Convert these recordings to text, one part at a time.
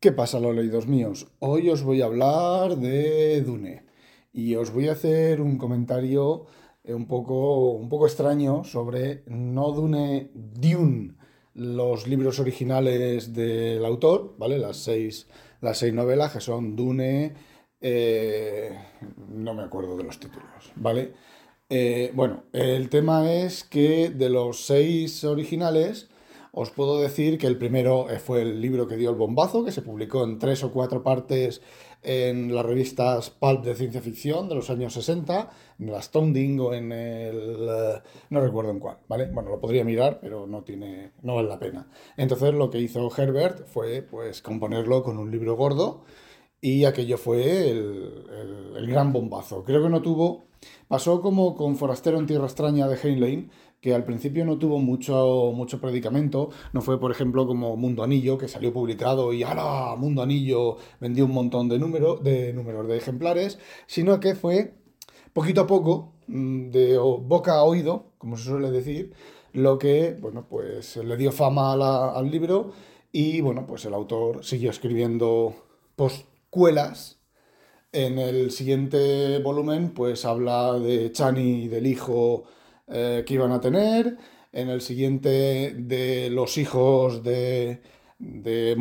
¿Qué pasa, los leídos míos? Hoy os voy a hablar de Dune y os voy a hacer un comentario eh, un poco, un poco extraño sobre no Dune, Dune, los libros originales del autor, ¿vale? Las seis, las seis novelas que son Dune, eh, no me acuerdo de los títulos, ¿vale? Eh, bueno, el tema es que de los seis originales, os puedo decir que el primero eh, fue el libro que dio el bombazo, que se publicó en tres o cuatro partes en las revistas pulp de ciencia ficción de los años 60, en el Astounding o en el... Eh, no recuerdo en cuál, ¿vale? Bueno, lo podría mirar, pero no tiene... no vale la pena. Entonces lo que hizo Herbert fue, pues, componerlo con un libro gordo y aquello fue el, el gran bombazo. Creo que no tuvo Pasó como con Forastero en Tierra Extraña de Heinlein, que al principio no tuvo mucho, mucho predicamento, no fue por ejemplo como Mundo Anillo, que salió publicado y ¡ala! Mundo Anillo vendió un montón de, números de números de ejemplares, sino que fue poquito a poco, mm, de boca a oído, como se suele decir, lo que, bueno, pues le dio fama al libro y, bueno, pues el autor siguió escribiendo postcuelas en el siguiente volumen, pues habla de Chani y del hijo eh, que iban a tener. En el siguiente, de los hijos de, de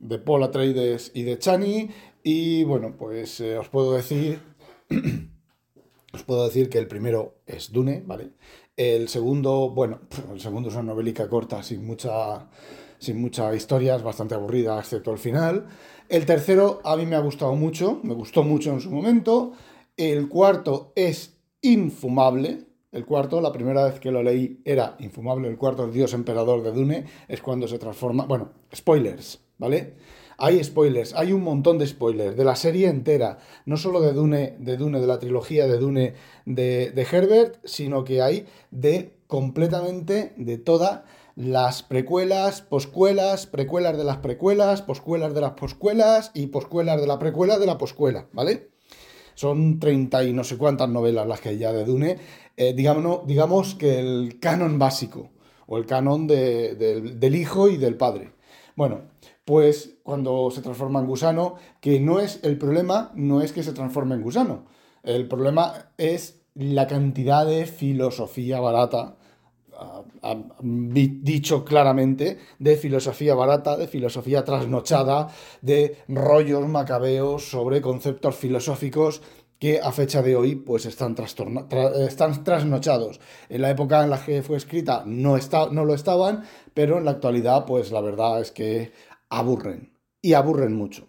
de Paul Atreides y de Chani. Y bueno, pues eh, os puedo decir. os puedo decir que el primero es Dune, ¿vale? El segundo, bueno, el segundo es una novelica corta, sin mucha sin mucha historia, es bastante aburrida, excepto el final. El tercero a mí me ha gustado mucho, me gustó mucho en su momento. El cuarto es infumable. El cuarto, la primera vez que lo leí era infumable. El cuarto, el dios emperador de Dune, es cuando se transforma. Bueno, spoilers, ¿vale? Hay spoilers, hay un montón de spoilers de la serie entera, no solo de Dune, de Dune, de la trilogía de Dune de, Herbert, sino que hay de completamente de toda las precuelas, poscuelas, precuelas de las precuelas, poscuelas de las poscuelas y poscuelas de la precuela de la poscuela, ¿vale? Son 30 y no sé cuántas novelas las que hay ya de Dune. Eh, digamos, digamos que el canon básico, o el canon del hijo y del padre. Bueno, pues cuando se transforma en gusano, que no es el problema, no es que se transforme en gusano. El problema es la cantidad de filosofía barata dicho claramente, de filosofía barata, de filosofía trasnochada, de rollos macabeos sobre conceptos filosóficos que a fecha de hoy pues están, están trasnochados. En la época en la que fue escrita no, está, no lo estaban, pero en la actualidad pues la verdad es que aburren, y aburren mucho.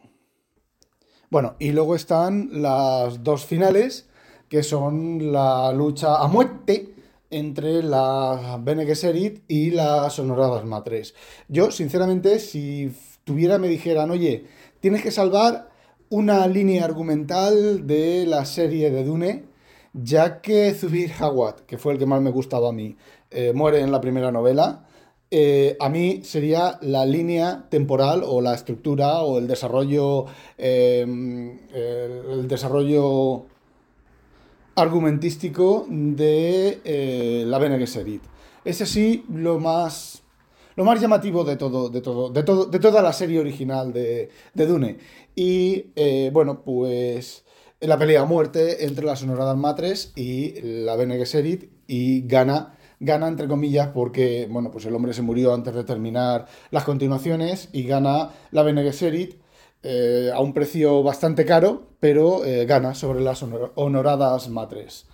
Bueno, y luego están las dos finales, que son la lucha a muerte entre la Bene Gesserit y la Sonoradas Matres. Yo, sinceramente, si tuviera, me dijeran, oye, tienes que salvar una línea argumental de la serie de Dune, ya que Zubir Hawat, que fue el que más me gustaba a mí, eh, muere en la primera novela, eh, a mí sería la línea temporal o la estructura o el desarrollo, eh, el desarrollo argumentístico de eh, la Bene Gesserit. Es así lo más, lo más llamativo de todo, de todo, de todo, de toda la serie original de, Dune. Y eh, bueno, pues la pelea a muerte entre las Honoradas Matres y la Bene Gesserit y gana gana entre comillas porque bueno pues el hombre se murió antes de terminar las continuaciones y gana la Bene Gesserit eh, a un precio bastante caro, pero eh, gana sobre las honoradas matres.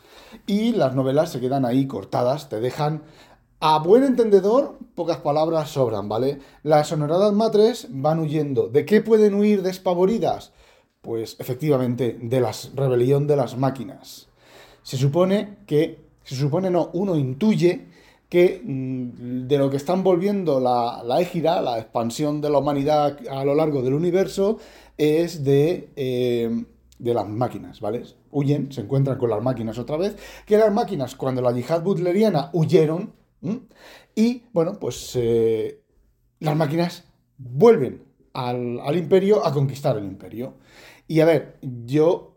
Y las novelas se quedan ahí cortadas, te dejan a buen entendedor, pocas palabras sobran, ¿vale? Las honoradas matres van huyendo. ¿De qué pueden huir despavoridas? Pues efectivamente, de la rebelión de las máquinas. Se supone que, se supone no, uno intuye que mm, de lo que están volviendo la, la égira, la expansión de la humanidad a lo largo del universo, es de, eh, de las máquinas, ¿vale? Huyen, se encuentran con las máquinas otra vez, que las máquinas cuando la yihad butleriana huyeron, y bueno, pues eh, las máquinas vuelven al, al imperio a conquistar el imperio. Y a ver, yo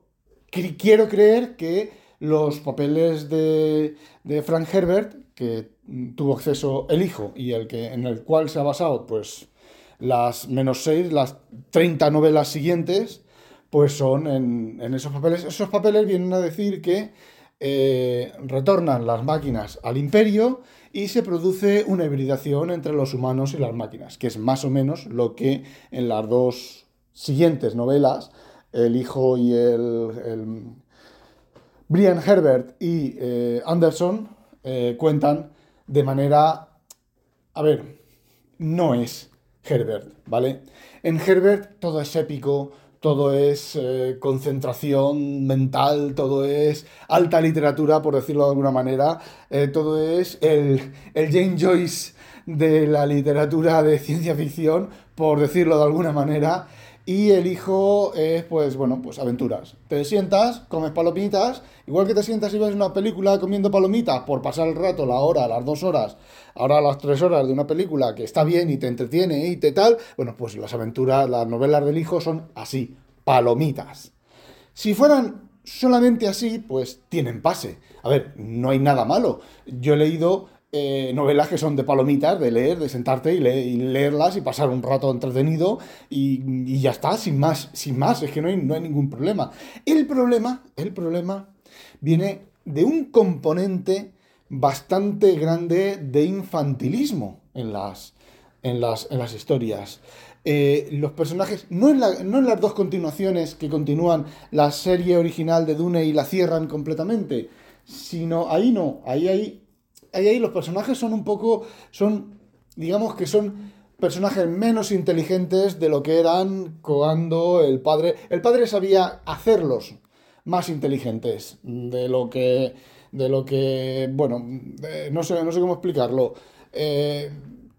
quiero creer que los papeles de, de Frank Herbert, que tuvo acceso el hijo y el que, en el cual se ha basado pues las menos seis, las 30 novelas siguientes, pues son en, esos papeles. Esos papeles vienen a decir que eh, retornan las máquinas al imperio y se produce una hibridación entre los humanos y las máquinas, que es más o menos lo que en las dos siguientes novelas, el hijo y el, Brian Herbert y eh, Anderson eh, cuentan de manera... A ver, no es Herbert, ¿vale? En Herbert todo es épico, todo es eh, concentración mental, todo es alta literatura, por decirlo de alguna manera, eh, todo es el, el James Joyce de la literatura de ciencia ficción, por decirlo de alguna manera, y el hijo es, pues, bueno, pues aventuras. Te sientas, comes palomitas, igual que te sientas y ves una película comiendo palomitas por pasar el rato, la hora, las dos horas, ahora las tres horas de una película que está bien y te entretiene y te tal, bueno, pues las aventuras, las novelas del hijo son así, palomitas. Si fueran solamente así, pues tienen pase. A ver, no hay nada malo. Yo he leído eh, novelas que son de palomitas, de leer, de sentarte y, leerlas y pasar un rato entretenido y, ya está, sin más, sin más, es que no hay, no hay ningún problema. El problema, el problema viene de un componente bastante grande de infantilismo en las, en las, en las historias. Eh, los personajes, no en, no en las dos continuaciones que continúan la serie original de Dune y la cierran completamente, sino ahí no, ahí hay ahí, los personajes son un poco, son, digamos que son personajes menos inteligentes de lo que eran cuando el padre, el padre sabía hacerlos más inteligentes de lo que, de lo que, bueno, no sé, no sé cómo explicarlo. Eh,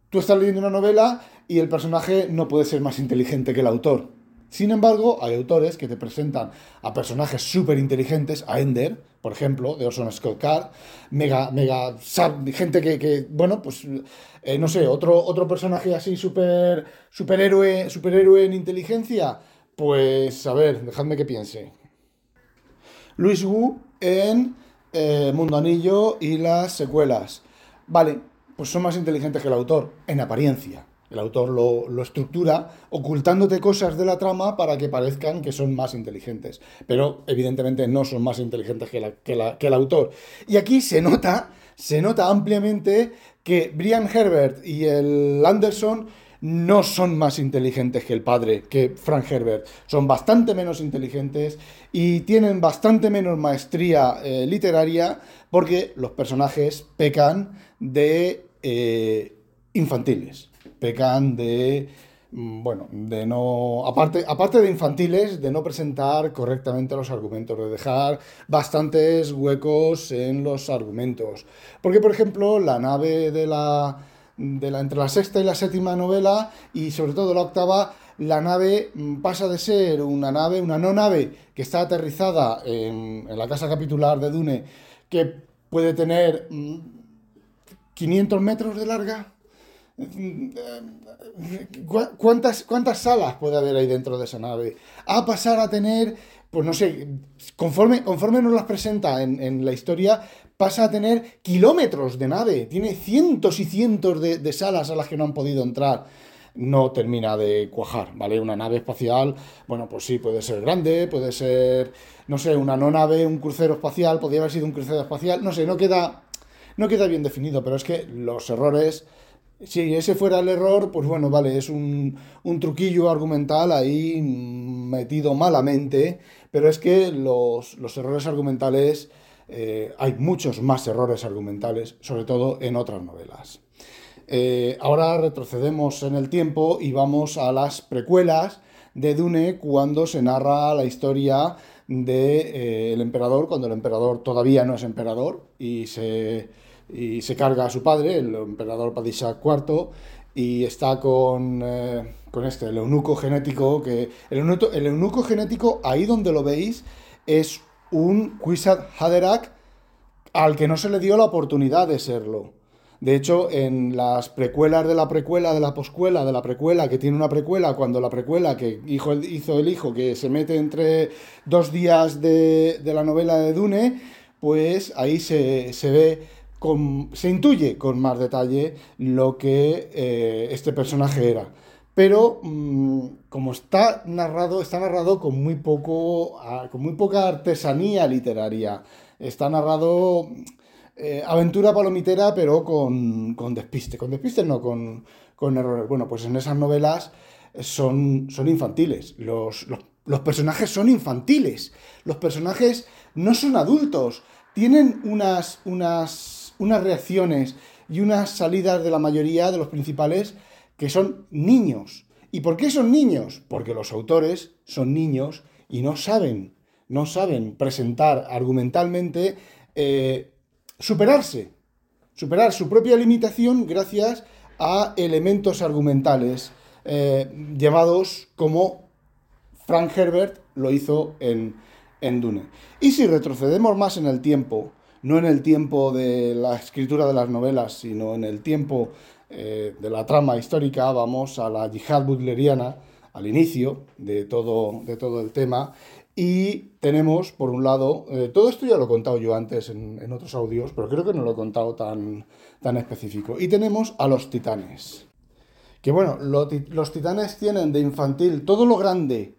tú estás leyendo una novela y el personaje no puede ser más inteligente que el autor. Sin embargo, hay autores que te presentan a personajes súper inteligentes, a Ender, por ejemplo, de Orson Scott Card, mega, mega, gente que, bueno, pues, eh, no sé, otro, otro personaje así súper, superhéroe, superhéroe en inteligencia, pues, a ver, dejadme que piense. Luis Wu en eh, Mundo Anillo y las secuelas. Vale, pues son más inteligentes que el autor, en apariencia. El autor lo, estructura ocultándote cosas de la trama para que parezcan que son más inteligentes. Pero evidentemente no son más inteligentes que, el autor. Y aquí se nota, se nota ampliamente que Brian Herbert y el Anderson no son más inteligentes que el padre, que Frank Herbert. Son bastante menos inteligentes y tienen bastante menos maestría eh, literaria porque los personajes pecan de eh, infantiles pecan de mm, bueno, de no. Aparte, aparte de infantiles, de no presentar correctamente los argumentos, de dejar bastantes huecos en los argumentos. Porque, por ejemplo, la nave de la. De la, entre la sexta y la séptima novela, y sobre todo la octava, la nave mm, pasa de ser una nave, una no nave, que está aterrizada en, en la casa capitular de Dune, que puede tener 500 mm, metros de larga, ¿Cuántas, ¿Cuántas salas puede haber ahí dentro de esa nave? A pasar a tener, pues no sé, conforme, conforme nos las presenta en, la historia, pasa a tener kilómetros de nave. Tiene cientos y cientos de, salas a las que no han podido entrar no termina de cuajar, ¿vale? Una nave espacial, bueno, pues sí, puede ser grande, puede ser, no sé, una no nave, un crucero espacial, podría haber sido un crucero espacial, no sé, no queda, no queda bien definido, pero es que los errores si ese fuera el error, pues bueno, vale, es un, truquillo argumental ahí metido malamente, pero es que los, errores argumentales, eh, hay muchos más errores argumentales, sobre todo en otras novelas. Eh, ahora retrocedemos en el tiempo y vamos a las precuelas de Dune cuando se narra la historia del de, eh, emperador, cuando el emperador todavía no es emperador y se y se carga a su padre, el emperador Padishah IV, y está con, eh, con este, el eunuco genético, que el eunuco, el genético, ahí donde lo veis, es un Quisad Haderach al que no se le dio la oportunidad de serlo. De hecho, en las precuelas de la precuela, de la poscuela, de la precuela, que tiene una precuela, cuando la precuela que hijo, hizo el hijo, que se mete entre dos días de, la novela de Dune, pues ahí se, ve, se intuye con más detalle lo que eh, este personaje era. Pero mm, como está narrado, está narrado con muy, poco, con muy poca artesanía literaria. Está narrado eh, aventura palomitera, pero con, despiste. Con despiste no, con, errores. Bueno, pues en esas novelas son, son infantiles. Los, personajes son infantiles. Los personajes no son adultos. Tienen unas, unas, unas reacciones y unas salidas de la mayoría de los principales que son niños. ¿Y por qué son niños? Porque los autores son niños y no saben, no saben presentar argumentalmente eh, superarse, superar su propia limitación gracias a elementos argumentales eh, llamados como Frank Herbert lo hizo en, en Dune. Y si retrocedemos más en el tiempo, no en el tiempo de la escritura de las novelas, sino en el tiempo eh, de la trama histórica, vamos a la yihad butleriana, al inicio de todo, de todo el tema, y tenemos, por un lado, eh, todo esto ya lo he contado yo antes en, otros audios, pero creo que no lo he contado tan, tan específico. Y tenemos a los titanes. Que bueno, los titanes tienen de infantil todo lo grande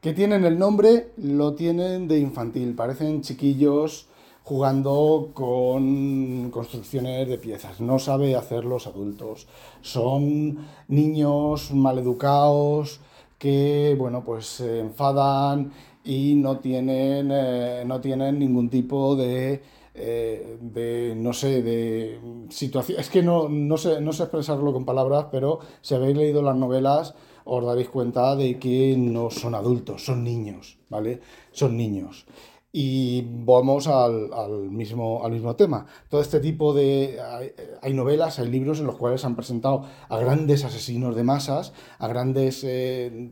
que tienen el nombre, lo tienen de infantil. Parecen chiquillos jugando con construcciones de piezas. No sabe hacer los adultos. Son niños maleducados que, bueno, pues se enfadan y no tienen, eh, no tienen ningún tipo de, eh, de, no sé, de situación. Es que no, no, sé, no sé expresarlo con palabras, pero si habéis leído las novelas os daréis cuenta de que no son adultos, son niños, ¿vale? Son niños. Y vamos al, mismo, al mismo tema. Todo este tipo de... Hay, novelas, hay libros en los cuales han presentado a grandes asesinos de masas, a grandes eh,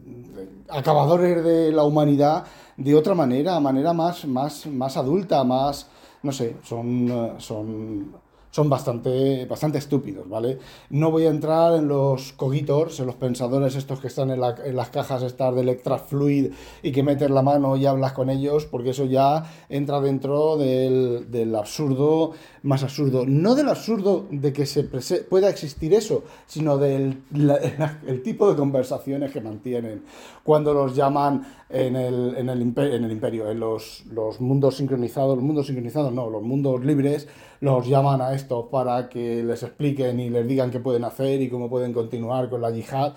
acabadores de la humanidad de otra manera, manera más, más, más adulta, más... No sé, son, eh, son son bastante, bastante estúpidos, ¿vale? No voy a entrar en los cogitors, en los pensadores estos que están en, las cajas estas de Electra Fluid y que metes la mano y hablas con ellos, porque eso ya entra dentro del, absurdo más absurdo. No del absurdo de que se pueda existir eso, sino del el tipo de conversaciones que mantienen cuando los llaman en el, en el, imperio, en los, los mundos sincronizados, los mundos sincronizados no, los mundos libres, los llaman a estos para que les expliquen y les digan qué pueden hacer y cómo pueden continuar con la yihad.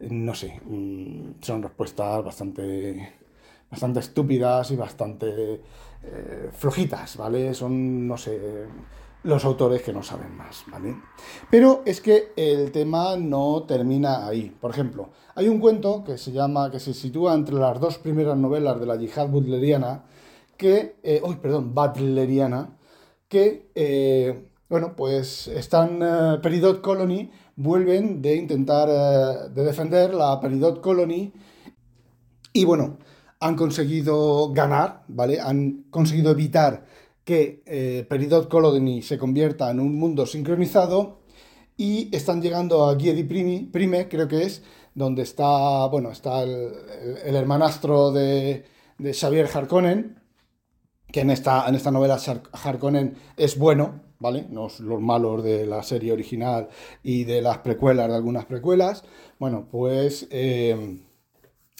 No sé, mm, son respuestas bastante, bastante estúpidas y bastante eh, flojitas, ¿vale? Son, no sé, los autores que no saben más, ¿vale? Pero es que el tema no termina ahí. Por ejemplo, hay un cuento que se llama, que se sitúa entre las dos primeras novelas de la yihad butleriana, que, eh, perdón, butleriana, que, eh, bueno, pues están, eh, Peridot Colony, vuelven de intentar, eh, de defender la Peridot Colony, y bueno, han conseguido ganar, ¿vale? Han conseguido evitar que Peridot Colony se convierta en un mundo sincronizado, y están llegando a Giedi Prime, creo que es, donde está, bueno, está el, hermanastro de, de Xavier Harkonnen, que en esta, en esta novela Harkonnen es bueno, ¿vale? Los, los malos de la serie original y de las precuelas, de algunas precuelas. Bueno, pues eh,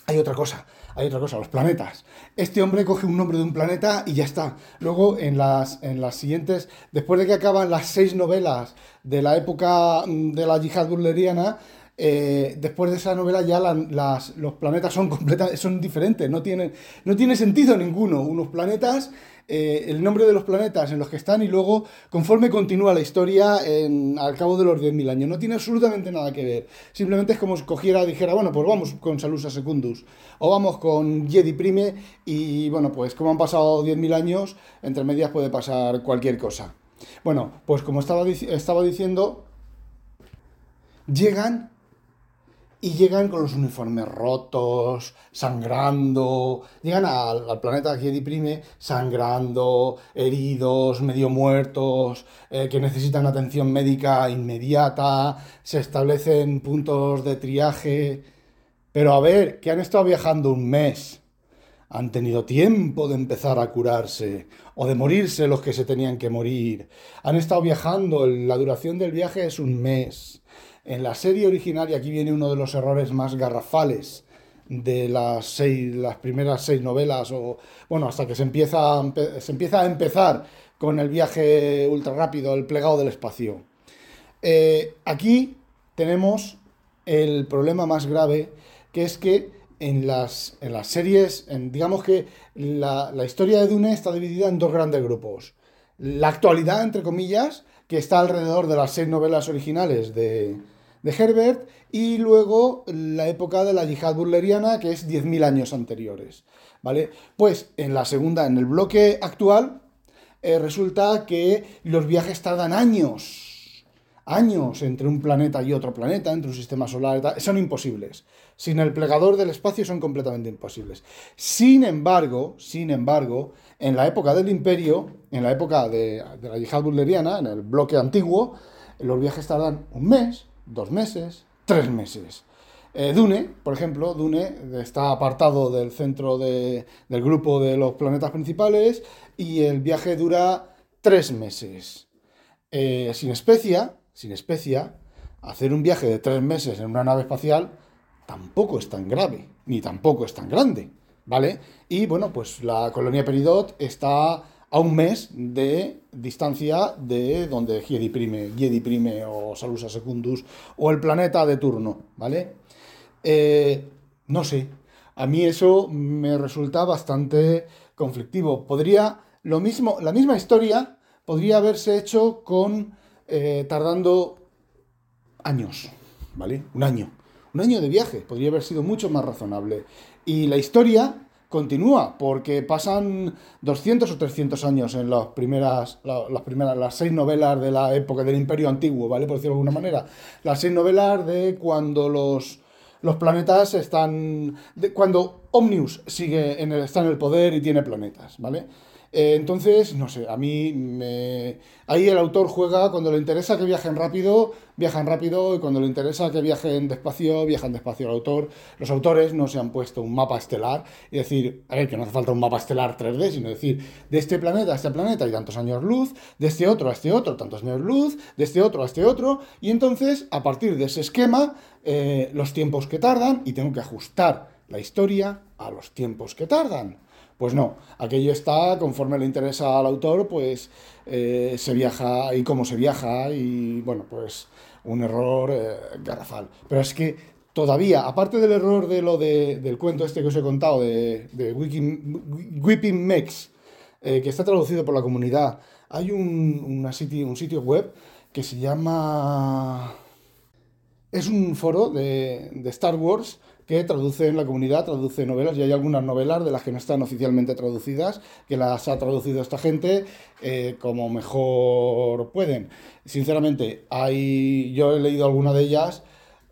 hay otra cosa, hay otra cosa, los planetas. Este hombre coge un nombre de un planeta y ya está. Luego, en las, en las siguientes, después de que acaban las seis novelas de la época mm, de la yihad burleriana, eh, después de esa novela ya los planetas son completamente son diferentes, no tienen, no tiene sentido ninguno. Unos planetas, eh, el nombre de los planetas en los que están y luego conforme continúa la historia al cabo de los 10.000 años. No tiene absolutamente nada que ver. Simplemente es como si cogiera, dijera, bueno, pues vamos con Salusa Secundus o vamos con Jedi Prime y bueno, pues como han pasado 10.000 años, entre medias puede pasar cualquier cosa. Bueno, pues como estaba, estaba diciendo, llegan y llegan con los uniformes rotos, sangrando, llegan al, planeta que deprime sangrando, heridos, medio muertos, eh, que necesitan atención médica inmediata, se establecen puntos de triaje, pero a ver, que han estado viajando un mes, han tenido tiempo de empezar a curarse o de morirse los que se tenían que morir, han estado viajando, la duración del viaje es un mes en la serie original, y aquí viene uno de los errores más garrafales de las, seis, las primeras seis novelas, o bueno, hasta que se empieza, se empieza a empezar con el viaje ultra rápido, el plegado del espacio. Eh, aquí tenemos el problema más grave, que es que en las, en las series, digamos que la, la, historia de Dune está dividida en dos grandes grupos. La actualidad, entre comillas, que está alrededor de las seis novelas originales de, de Herbert y luego la época de la yihad burleriana, que es 10.000 años anteriores. ¿Vale? Pues en la segunda, en el bloque actual, eh, resulta que los viajes tardan años, años entre un planeta y otro planeta, entre un sistema solar, son imposibles. Sin el plegador del espacio son completamente imposibles. Sin embargo, sin embargo, en la época del imperio, en la época de, la yihad burleriana, en el bloque antiguo, los viajes tardan un mes, dos meses, tres meses. Eh, Dune, por ejemplo, Dune está apartado del centro del grupo de los planetas principales y el viaje dura tres meses. Eh, sin especia, sin especia, hacer un viaje de tres meses en una nave espacial tampoco es tan grave, ni tampoco es tan grande, ¿vale? Y bueno, pues la colonia Peridot está a un mes de distancia de donde Jedi Prime, Jedi Prime o Salusa Secundus o el planeta de turno, ¿vale? Eh, no sé, a mí eso me resulta bastante conflictivo. Podría, lo mismo, la misma historia podría haberse hecho con, eh, tardando años, ¿vale? Un año. Un año de viaje, podría haber sido mucho más razonable. Y la historia continúa, porque pasan 200 o 300 años en las primeras, las primeras, las seis novelas de la época del Imperio Antiguo, ¿vale? Por decirlo de alguna manera. Las seis novelas de cuando los, los planetas están, de cuando Omnius sigue en el, está en el poder y tiene planetas, ¿vale? Eh, entonces, no sé, a mí me... ahí el autor juega cuando le interesa que viajen rápido, viajan rápido, y cuando le interesa que viajen despacio, viajan despacio. El autor, los autores no se han puesto un mapa estelar y decir, a ver, que no hace falta un mapa estelar 3D, sino decir, de este planeta a este planeta hay tantos años luz, de este otro a este otro tantos años luz, de este otro a este otro, y entonces, a partir de ese esquema, eh, los tiempos que tardan, y tengo que ajustar la historia a los tiempos que tardan. Pues no, aquello está, conforme le interesa al autor, pues eh, se viaja y cómo se viaja y bueno, pues un error eh, garrafal. Pero es que todavía, aparte del error de lo del cuento este que os he contado de, de Whipping Mex, eh, que está traducido por la comunidad, hay un, una sitio, un sitio web que se llama... Es un foro de, de Star Wars que traduce en la comunidad, traduce novelas, y hay algunas novelas de las que no están oficialmente traducidas, que las ha traducido esta gente eh, como mejor pueden. Sinceramente, hay, yo he leído alguna de ellas,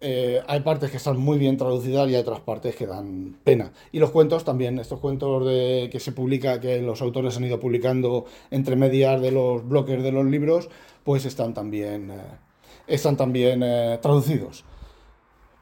eh, hay partes que están muy bien traducidas y hay otras partes que dan pena. Y los cuentos también, estos cuentos de, que se publica, que los autores han ido publicando entre medias de los bloques de los libros, pues están también, eh, están también traducidos.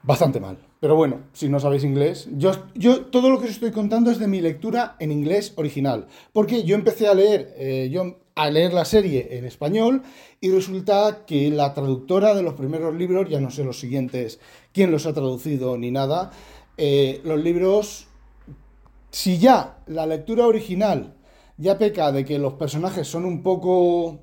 Bastante mal. Pero bueno, si no sabéis inglés, yo, yo todo lo que os estoy contando es de mi lectura en inglés original. Porque yo empecé a leer, eh, yo, a leer la serie en español y resulta que la traductora de los primeros libros, ya no sé los siguientes quién los ha traducido ni nada, eh, los libros, si ya la lectura original ya peca de que los personajes son un poco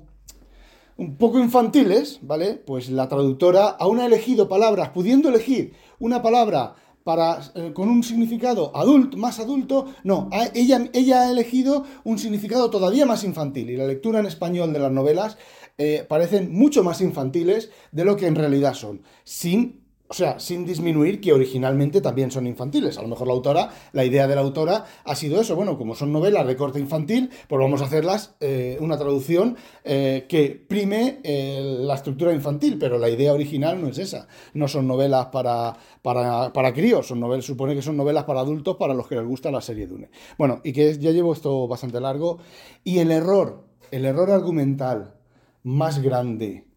un poco infantiles, ¿vale? Pues la traductora aún ha elegido palabras, pudiendo elegir una palabra para, eh, con un significado adulto, más adulto, no, ella, ella ha elegido un significado todavía más infantil y la lectura en español de las novelas eh, parecen mucho más infantiles de lo que en realidad son, sin o sea, sin disminuir que originalmente también son infantiles. A lo mejor la autora, la idea de la autora ha sido eso. Bueno, como son novelas de corte infantil, pues vamos a hacerlas eh, una traducción eh, que prime eh, la estructura infantil, pero la idea original no es esa. No son novelas para, para, para críos, son novelas, supone que son novelas para adultos para los que les gusta la serie Dune. Bueno, y que ya llevo esto bastante largo. Y el error, el error argumental más grande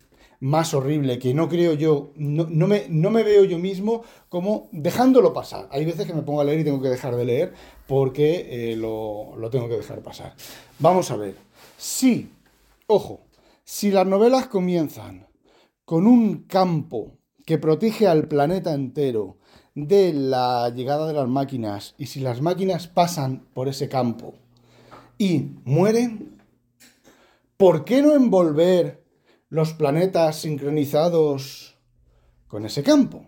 más horrible que no creo yo, no, me, no, me, veo yo mismo como dejándolo pasar. Hay veces que me pongo a leer y tengo que dejar de leer porque eh, lo, lo tengo que dejar pasar. Vamos a ver. Si, ojo, si las novelas comienzan con un campo que protege al planeta entero de la llegada de las máquinas y si las máquinas pasan por ese campo y mueren, ¿por qué no envolver los planetas sincronizados con ese campo.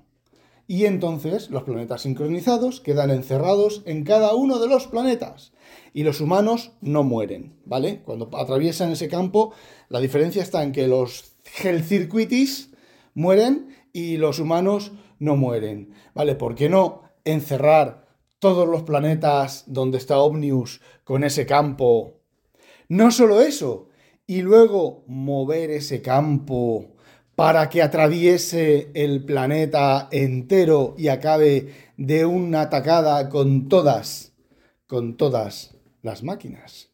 Y entonces los planetas sincronizados quedan encerrados en cada uno de los planetas. Y los humanos no mueren, ¿vale? Cuando atraviesan ese campo, la diferencia está en que los Circuitis mueren y los humanos no mueren, ¿vale? ¿Por qué no encerrar todos los planetas donde está Omnius con ese campo? No solo eso, y luego mover ese campo para que atraviese el planeta entero y acabe de una atacada con todas, con todas las máquinas.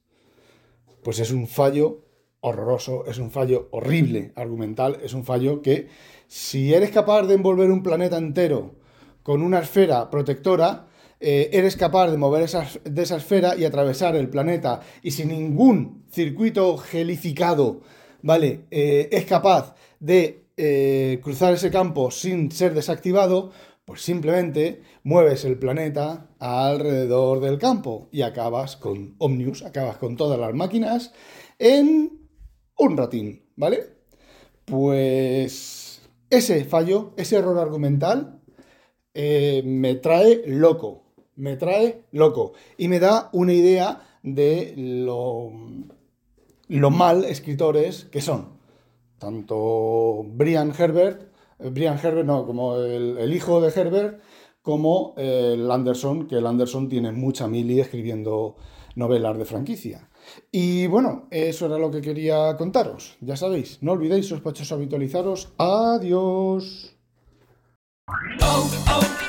Pues es un fallo horroroso, es un fallo horrible argumental, es un fallo que si eres capaz de envolver un planeta entero con una esfera protectora, eh, eres capaz de mover de esa esfera y atravesar el planeta y sin ningún circuito gelificado, ¿vale? Eh, es capaz de eh, cruzar ese campo sin ser desactivado, pues simplemente mueves el planeta alrededor del campo y acabas con Omnius, acabas con todas las máquinas en un ratín, ¿vale? Pues ese fallo, ese error argumental, me trae loco me trae loco y me da una idea de lo, lo mal escritores que son. Tanto Brian Herbert, eh, Brian Herbert no, como el, hijo de Herbert, como el Anderson, que el Anderson tiene mucha mili escribiendo novelas de franquicia. Y bueno, eso era lo que quería contaros. Ya sabéis, no olvidéis sospechosos habitualizaros. Adiós. Oh, oh,